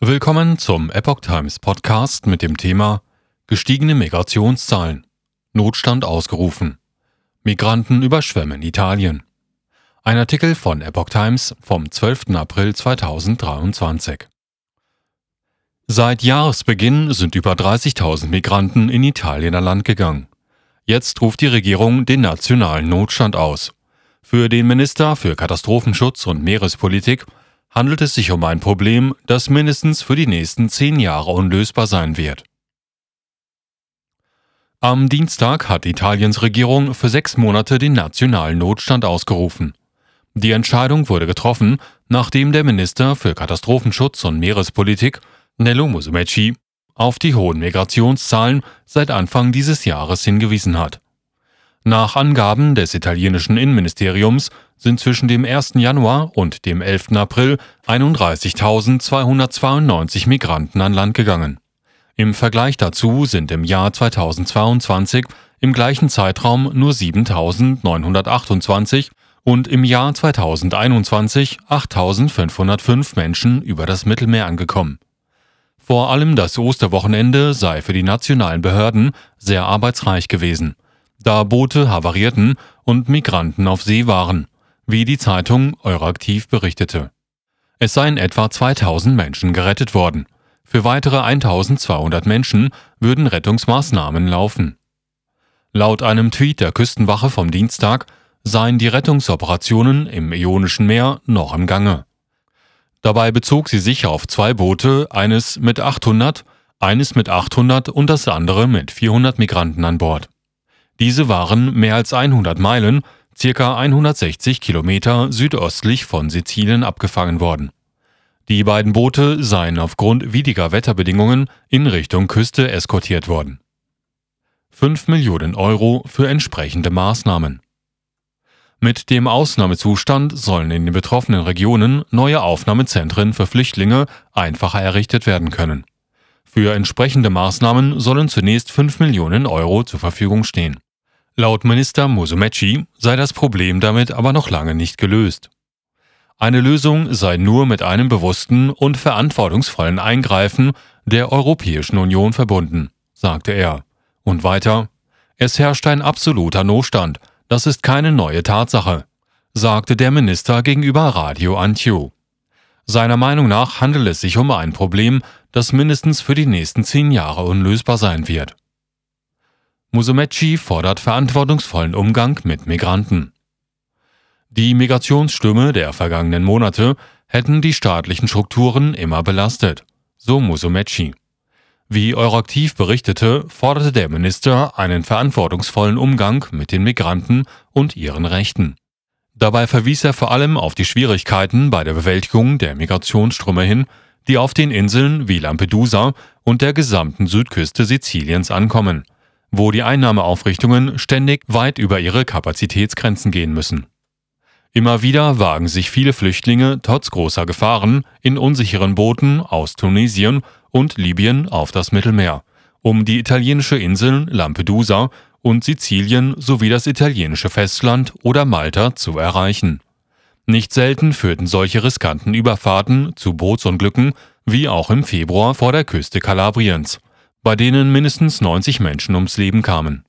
Willkommen zum Epoch Times Podcast mit dem Thema Gestiegene Migrationszahlen. Notstand ausgerufen. Migranten überschwemmen Italien. Ein Artikel von Epoch Times vom 12. April 2023. Seit Jahresbeginn sind über 30.000 Migranten in Italien an Land gegangen. Jetzt ruft die Regierung den nationalen Notstand aus. Für den Minister für Katastrophenschutz und Meerespolitik handelt es sich um ein Problem, das mindestens für die nächsten zehn Jahre unlösbar sein wird. Am Dienstag hat Italiens Regierung für sechs Monate den nationalen Notstand ausgerufen. Die Entscheidung wurde getroffen, nachdem der Minister für Katastrophenschutz und Meerespolitik, Nello Musumeci, auf die hohen Migrationszahlen seit Anfang dieses Jahres hingewiesen hat. Nach Angaben des italienischen Innenministeriums sind zwischen dem 1. Januar und dem 11. April 31.292 Migranten an Land gegangen. Im Vergleich dazu sind im Jahr 2022 im gleichen Zeitraum nur 7.928 und im Jahr 2021 8.505 Menschen über das Mittelmeer angekommen. Vor allem das Osterwochenende sei für die nationalen Behörden sehr arbeitsreich gewesen – da Boote havarierten und Migranten auf See waren, wie die Zeitung Euraktiv berichtete. Es seien etwa 2000 Menschen gerettet worden. Für weitere 1200 Menschen würden Rettungsmaßnahmen laufen. Laut einem Tweet der Küstenwache vom Dienstag seien die Rettungsoperationen im Ionischen Meer noch im Gange. Dabei bezog sie sich auf zwei Boote, eines mit 800, eines mit 800 und das andere mit 400 Migranten an Bord. Diese waren mehr als 100 Meilen, circa 160 Kilometer südöstlich von Sizilien abgefangen worden. Die beiden Boote seien aufgrund widriger Wetterbedingungen in Richtung Küste eskortiert worden. 5 Millionen Euro für entsprechende Maßnahmen. Mit dem Ausnahmezustand sollen in den betroffenen Regionen neue Aufnahmezentren für Flüchtlinge einfacher errichtet werden können. Für entsprechende Maßnahmen sollen zunächst 5 Millionen Euro zur Verfügung stehen. Laut Minister Musumeci sei das Problem damit aber noch lange nicht gelöst. Eine Lösung sei nur mit einem bewussten und verantwortungsvollen Eingreifen der Europäischen Union verbunden, sagte er. Und weiter, es herrscht ein absoluter Notstand, das ist keine neue Tatsache, sagte der Minister gegenüber Radio Antio. Seiner Meinung nach handelt es sich um ein Problem, das mindestens für die nächsten zehn Jahre unlösbar sein wird. Musumeci fordert verantwortungsvollen Umgang mit Migranten. Die Migrationsstürme der vergangenen Monate hätten die staatlichen Strukturen immer belastet, so Musumeci. Wie Euraktiv berichtete, forderte der Minister einen verantwortungsvollen Umgang mit den Migranten und ihren Rechten. Dabei verwies er vor allem auf die Schwierigkeiten bei der Bewältigung der Migrationsströme hin, die auf den Inseln wie Lampedusa und der gesamten Südküste Siziliens ankommen – wo die Einnahmeaufrichtungen ständig weit über ihre Kapazitätsgrenzen gehen müssen. Immer wieder wagen sich viele Flüchtlinge trotz großer Gefahren in unsicheren Booten aus Tunesien und Libyen auf das Mittelmeer, um die italienische Inseln Lampedusa und Sizilien sowie das italienische Festland oder Malta zu erreichen. Nicht selten führten solche riskanten Überfahrten zu Bootsunglücken, wie auch im Februar vor der Küste Kalabriens bei denen mindestens 90 Menschen ums Leben kamen.